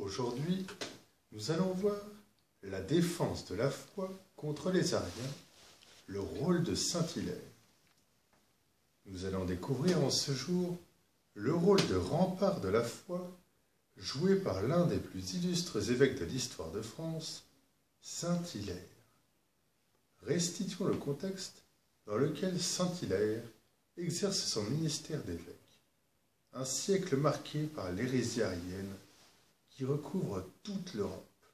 Aujourd'hui, nous allons voir la défense de la foi contre les Ariens, le rôle de Saint-Hilaire. Nous allons découvrir en ce jour le rôle de rempart de la foi joué par l'un des plus illustres évêques de l'histoire de France, Saint-Hilaire. Restituons le contexte dans lequel Saint-Hilaire exerce son ministère d'évêque. Un siècle marqué par l'hérésie arienne qui recouvre toute l'Europe.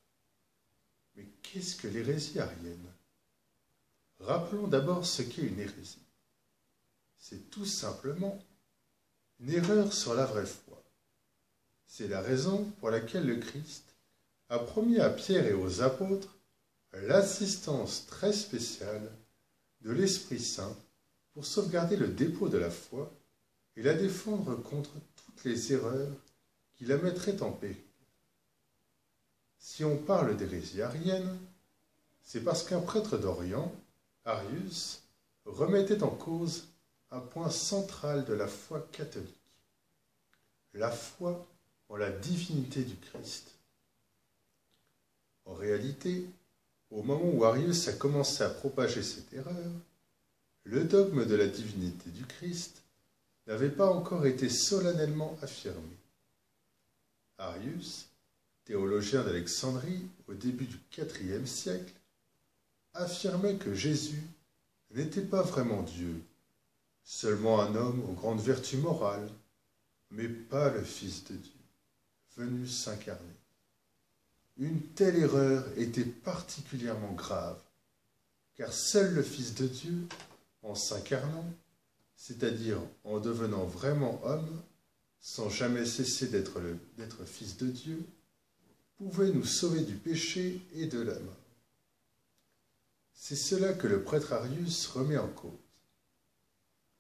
Mais qu'est-ce que l'hérésie arienne? Rappelons d'abord ce qu'est une hérésie. C'est tout simplement une erreur sur la vraie foi. C'est la raison pour laquelle le Christ a promis à Pierre et aux apôtres l'assistance très spéciale de l'Esprit Saint pour sauvegarder le dépôt de la foi et la défendre contre toutes les erreurs qui la mettraient en péril. Si on parle d'hérésie arienne, c'est parce qu'un prêtre d'Orient, Arius, remettait en cause un point central de la foi catholique, la foi en la divinité du Christ. En réalité, au moment où Arius a commencé à propager cette erreur, le dogme de la divinité du Christ n'avait pas encore été solennellement affirmé. Arius, théologien d'Alexandrie au début du IVe siècle, affirmait que Jésus n'était pas vraiment Dieu, seulement un homme aux grandes vertus morales, mais pas le Fils de Dieu, venu s'incarner. Une telle erreur était particulièrement grave, car seul le Fils de Dieu, en s'incarnant, c'est-à-dire en devenant vraiment homme, sans jamais cesser d'être Fils de Dieu, pouvait nous sauver du péché et de la mort. C'est cela que le prêtre Arius remet en cause.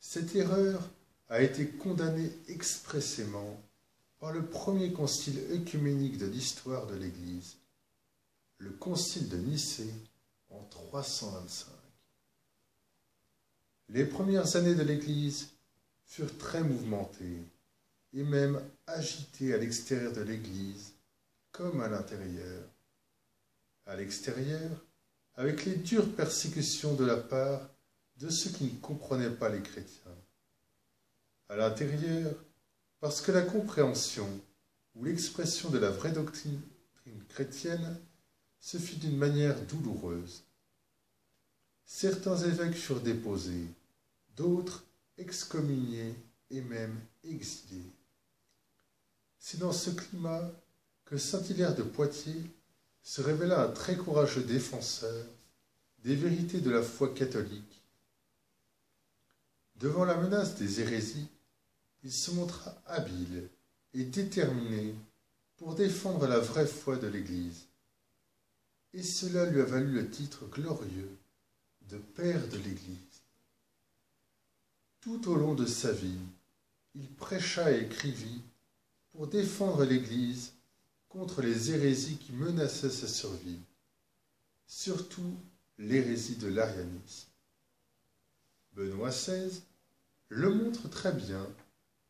Cette erreur a été condamnée expressément par le premier concile œcuménique de l'histoire de l'Église, le concile de Nicée en 325. Les premières années de l'Église furent très mouvementées et même agitées à l'extérieur de l'Église comme à l'intérieur. À l'extérieur, avec les dures persécutions de la part de ceux qui ne comprenaient pas les chrétiens. À l'intérieur, parce que la compréhension ou l'expression de la vraie doctrine chrétienne se fit d'une manière douloureuse. Certains évêques furent déposés, d'autres excommuniés et même exilés. C'est dans ce climat que Saint-Hilaire de Poitiers se révéla un très courageux défenseur des vérités de la foi catholique. Devant la menace des hérésies, il se montra habile et déterminé pour défendre la vraie foi de l'Église. Et cela lui a valu le titre glorieux de Père de l'Église. Tout au long de sa vie, il prêcha et écrivit pour défendre l'Église contre les hérésies qui menaçaient sa survie, surtout l'hérésie de l'arianisme. Benoît XVI le montre très bien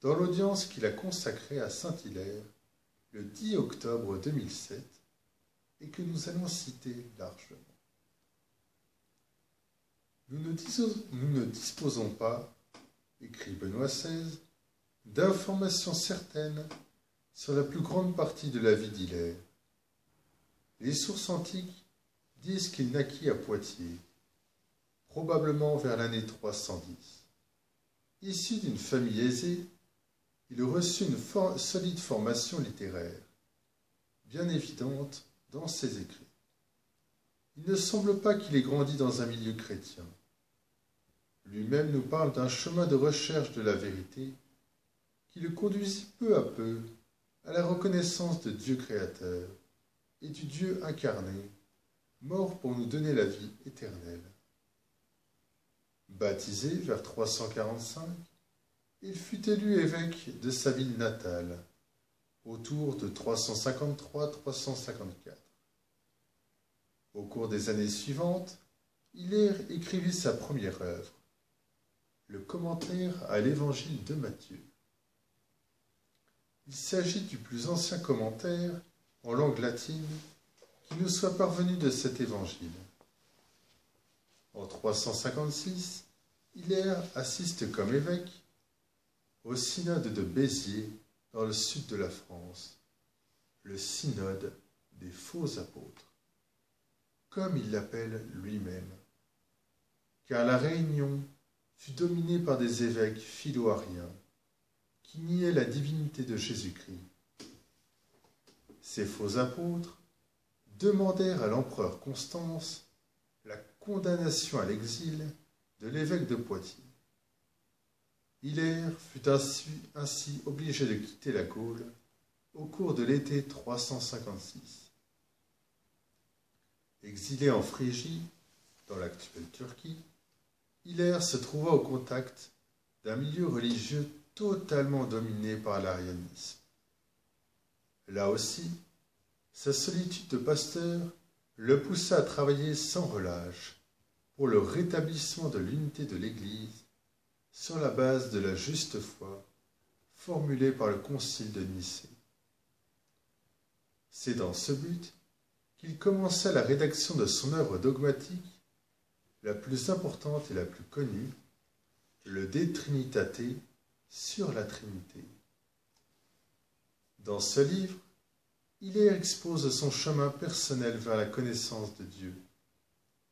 dans l'audience qu'il a consacrée à Saint-Hilaire le 10 octobre 2007 et que nous allons citer largement. Nous ne, disposons pas, écrit Benoît XVI, d'informations certaines sur la plus grande partie de la vie d'Hilaire. Les sources antiques disent qu'il naquit à Poitiers, probablement vers l'année 310. Issu d'une famille aisée, il reçut une solide formation littéraire, bien évidente dans ses écrits. Il ne semble pas qu'il ait grandi dans un milieu chrétien. Lui-même nous parle d'un chemin de recherche de la vérité qui le conduisit peu à peu à la reconnaissance de Dieu créateur et du Dieu incarné, mort pour nous donner la vie éternelle. Baptisé vers 345, il fut élu évêque de sa ville natale, autour de 353-354. Au cours des années suivantes, il écrivit sa première œuvre, le commentaire à l'évangile de Matthieu. Il s'agit du plus ancien commentaire en langue latine qui nous soit parvenu de cet évangile. En 356, Hilaire assiste comme évêque au synode de Béziers dans le sud de la France, le synode des faux apôtres, comme il l'appelle lui-même, car la réunion fut dominée par des évêques philo-ariens qui la divinité de Jésus-Christ. Ces faux apôtres demandèrent à l'empereur Constance la condamnation à l'exil de l'évêque de Poitiers. Hilaire fut ainsi, ainsi, obligé de quitter la Gaule au cours de l'été 356. Exilé en Phrygie, dans l'actuelle Turquie, Hilaire se trouva au contact d'un milieu religieux totalement dominé par l'arianisme. Là aussi, sa solitude de pasteur le poussa à travailler sans relâche pour le rétablissement de l'unité de l'Église sur la base de la juste foi formulée par le Concile de Nicée. C'est dans ce but qu'il commença la rédaction de son œuvre dogmatique, la plus importante et la plus connue, le De Trinitate sur la Trinité. Dans ce livre, il expose son chemin personnel vers la connaissance de Dieu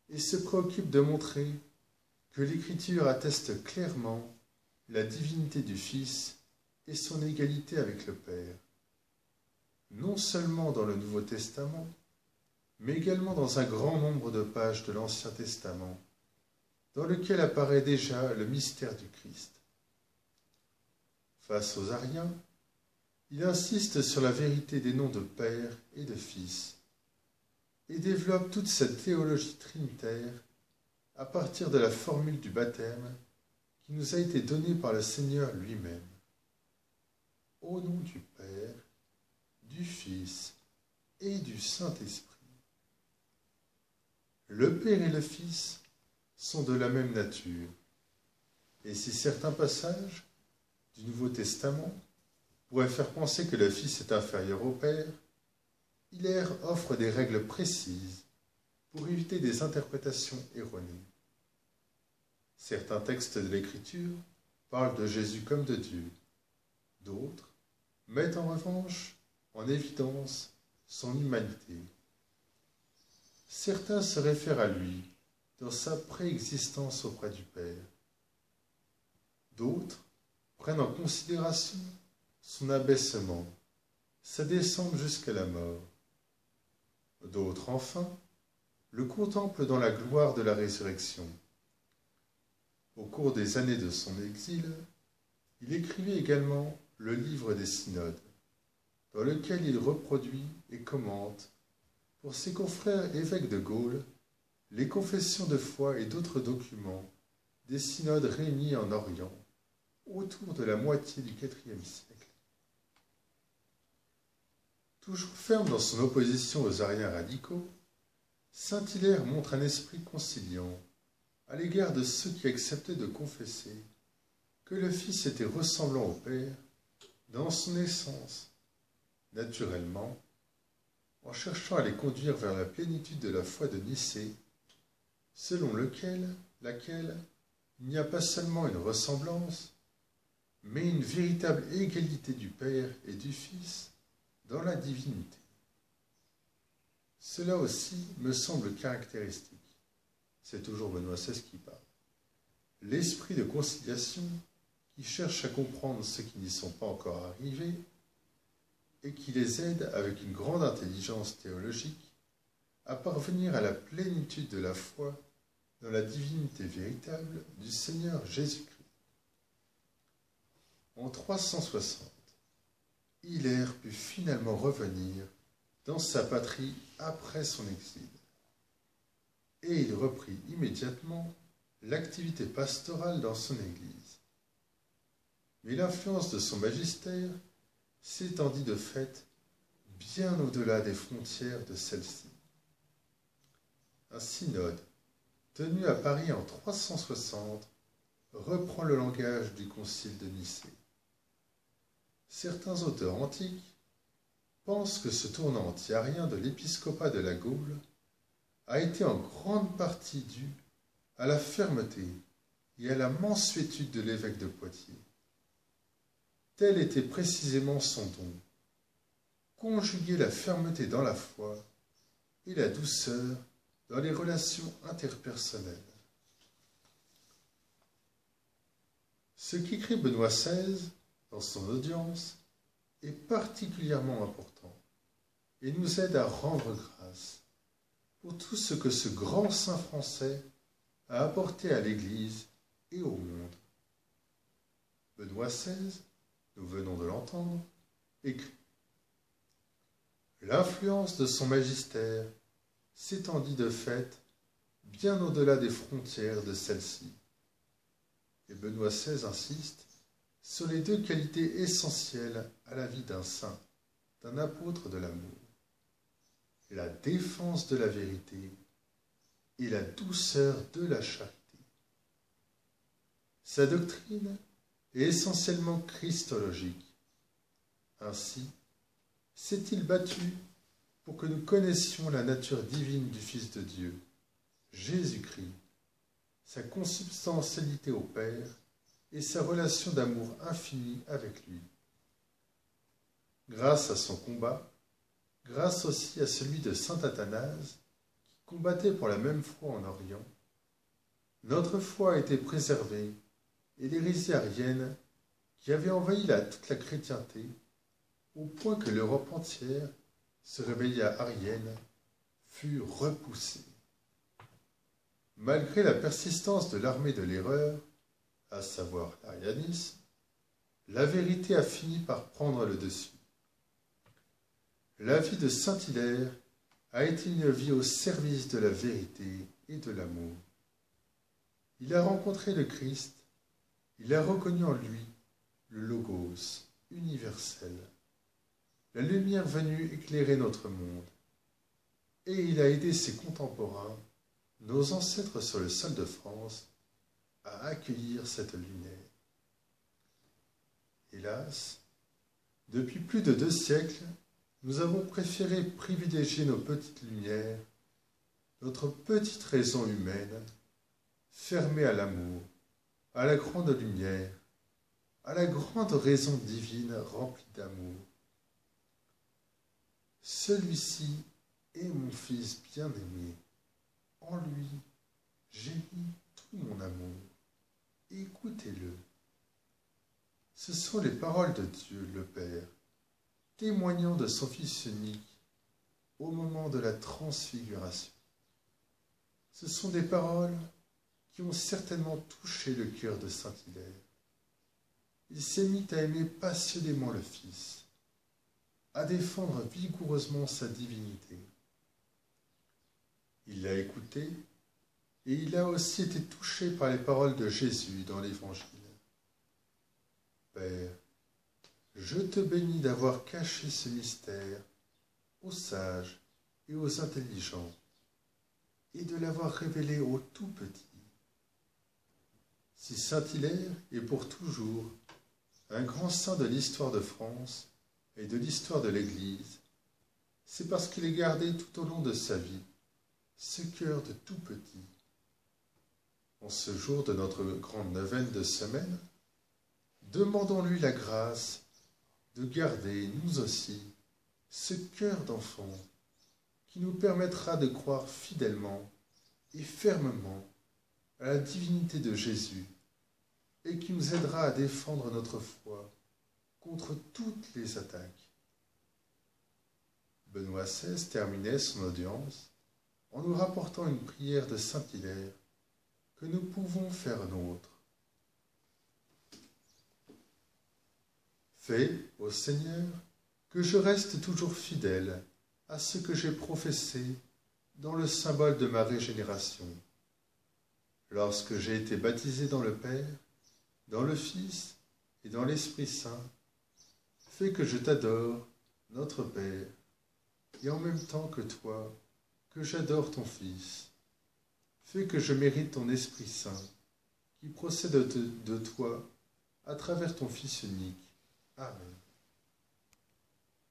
et se préoccupe de montrer que l'Écriture atteste clairement la divinité du Fils et son égalité avec le Père, non seulement dans le Nouveau Testament, mais également dans un grand nombre de pages de l'Ancien Testament, dans lequel apparaît déjà le mystère du Christ. Face aux Ariens, il insiste sur la vérité des noms de Père et de Fils et développe toute cette théologie trinitaire à partir de la formule du baptême qui nous a été donnée par le Seigneur lui-même. Au nom du Père, du Fils et du Saint-Esprit. Le Père et le Fils sont de la même nature, et si certains passages du Nouveau Testament pourrait faire penser que le Fils est inférieur au Père, Hilaire offre des règles précises pour éviter des interprétations erronées. Certains textes de l'Écriture parlent de Jésus comme de Dieu. D'autres mettent en revanche en évidence son humanité. Certains se réfèrent à lui dans sa préexistence auprès du Père. D'autres prennent en considération son abaissement, sa descente jusqu'à la mort. D'autres, enfin, le contemplent dans la gloire de la résurrection. Au cours des années de son exil, il écrivit également le livre des synodes, dans lequel il reproduit et commente, pour ses confrères évêques de Gaulle, les confessions de foi et d'autres documents des synodes réunis en Orient autour de la moitié du IVe siècle. Toujours ferme dans son opposition aux ariens radicaux, Saint-Hilaire montre un esprit conciliant à l'égard de ceux qui acceptaient de confesser que le Fils était ressemblant au Père dans son essence, naturellement, en cherchant à les conduire vers la plénitude de la foi de Nicée, selon lequel, laquelle il n'y a pas seulement une ressemblance, mais une véritable égalité du Père et du Fils dans la divinité. Cela aussi me semble caractéristique. C'est toujours Benoît XVI qui parle. L'esprit de conciliation qui cherche à comprendre ceux qui n'y sont pas encore arrivés et qui les aide avec une grande intelligence théologique à parvenir à la plénitude de la foi dans la divinité véritable du Seigneur Jésus-Christ. En 360, Hilaire put finalement revenir dans sa patrie après son exil. Et il reprit immédiatement l'activité pastorale dans son Église. Mais l'influence de son magistère s'étendit de fait bien au-delà des frontières de celle-ci. Un synode, tenu à Paris en 360, reprend le langage du concile de Nicée certains auteurs antiques pense que ce tournant antiarien de l'épiscopat de la Gaule a été en grande partie dû à la fermeté et à la mansuétude de l'évêque de Poitiers. Tel était précisément son don, conjuguer la fermeté dans la foi et la douceur dans les relations interpersonnelles. Ce qu'écrit Benoît XVI dans son audience est particulièrement important et nous aide à rendre grâce pour tout ce que ce grand saint français a apporté à l'Église et au monde. Benoît XVI, nous venons de l'entendre, écrit L'influence de son magistère s'étendit de fait bien au-delà des frontières de celle-ci. Et Benoît XVI insiste sur les deux qualités essentielles à la vie d'un saint, d'un apôtre de l'amour. La défense de la vérité et la douceur de la charité. Sa doctrine est essentiellement christologique. Ainsi, s'est-il battu pour que nous connaissions la nature divine du Fils de Dieu, Jésus-Christ, sa consubstantialité au Père et sa relation d'amour infini avec lui. Grâce à son combat, grâce aussi à celui de saint Athanase, qui combattait pour la même foi en Orient, notre foi a été préservée et l'hérésie arienne, qui avait envahi toute la chrétienté, au point que l'Europe entière se réveilla arienne, fut repoussée. Malgré la persistance de l'armée de l'erreur, à savoir l'arianisme, la vérité a fini par prendre le dessus. La vie de Saint-Hilaire a été une vie au service de la vérité et de l'amour. Il a rencontré le Christ, il a reconnu en lui le Logos universel la lumière venue éclairer notre monde. Et il a aidé ses contemporains, nos ancêtres sur le sol de France, à accueillir cette lumière. Hélas, depuis plus de deux siècles, nous avons préféré privilégier nos petites lumières, notre petite raison humaine, fermée à l'amour, à la grande lumière, à la grande raison divine remplie d'amour. Celui-ci est mon fils bien-aimé. En lui, j'ai mis tout mon amour. Écoutez-le. Ce sont les paroles de Dieu le Père, témoignant de son Fils unique au moment de la transfiguration. Ce sont des paroles qui ont certainement touché le cœur de Saint Hilaire. Il s'est mis à aimer passionnément le Fils à défendre vigoureusement sa divinité. Il l'a écouté et il a aussi été touché par les paroles de Jésus dans l'Évangile. Père, je te bénis d'avoir caché ce mystère aux sages et aux intelligents et de l'avoir révélé aux tout petits. Si Saint Hilaire est pour toujours un grand saint de l'histoire de France, et de l'histoire de l'Église, c'est parce qu'il est gardé tout au long de sa vie ce cœur de tout petit. En ce jour de notre grande neuvaine de semaine, demandons-lui la grâce de garder, nous aussi, ce cœur d'enfant qui nous permettra de croire fidèlement et fermement à la divinité de Jésus et qui nous aidera à défendre notre foi contre toutes les attaques. Benoît XVI terminait son audience en nous rapportant une prière de Saint Hilaire que nous pouvons faire nôtre. Fais, ô Seigneur, que je reste toujours fidèle à ce que j'ai professé dans le symbole de ma régénération. Lorsque j'ai été baptisé dans le Père, dans le Fils et dans l'Esprit Saint, Fais que je t'adore, notre Père, et en même temps que toi, que j'adore ton Fils. Fais que je mérite ton Esprit Saint, qui procède de, toi à travers ton Fils unique. Amen.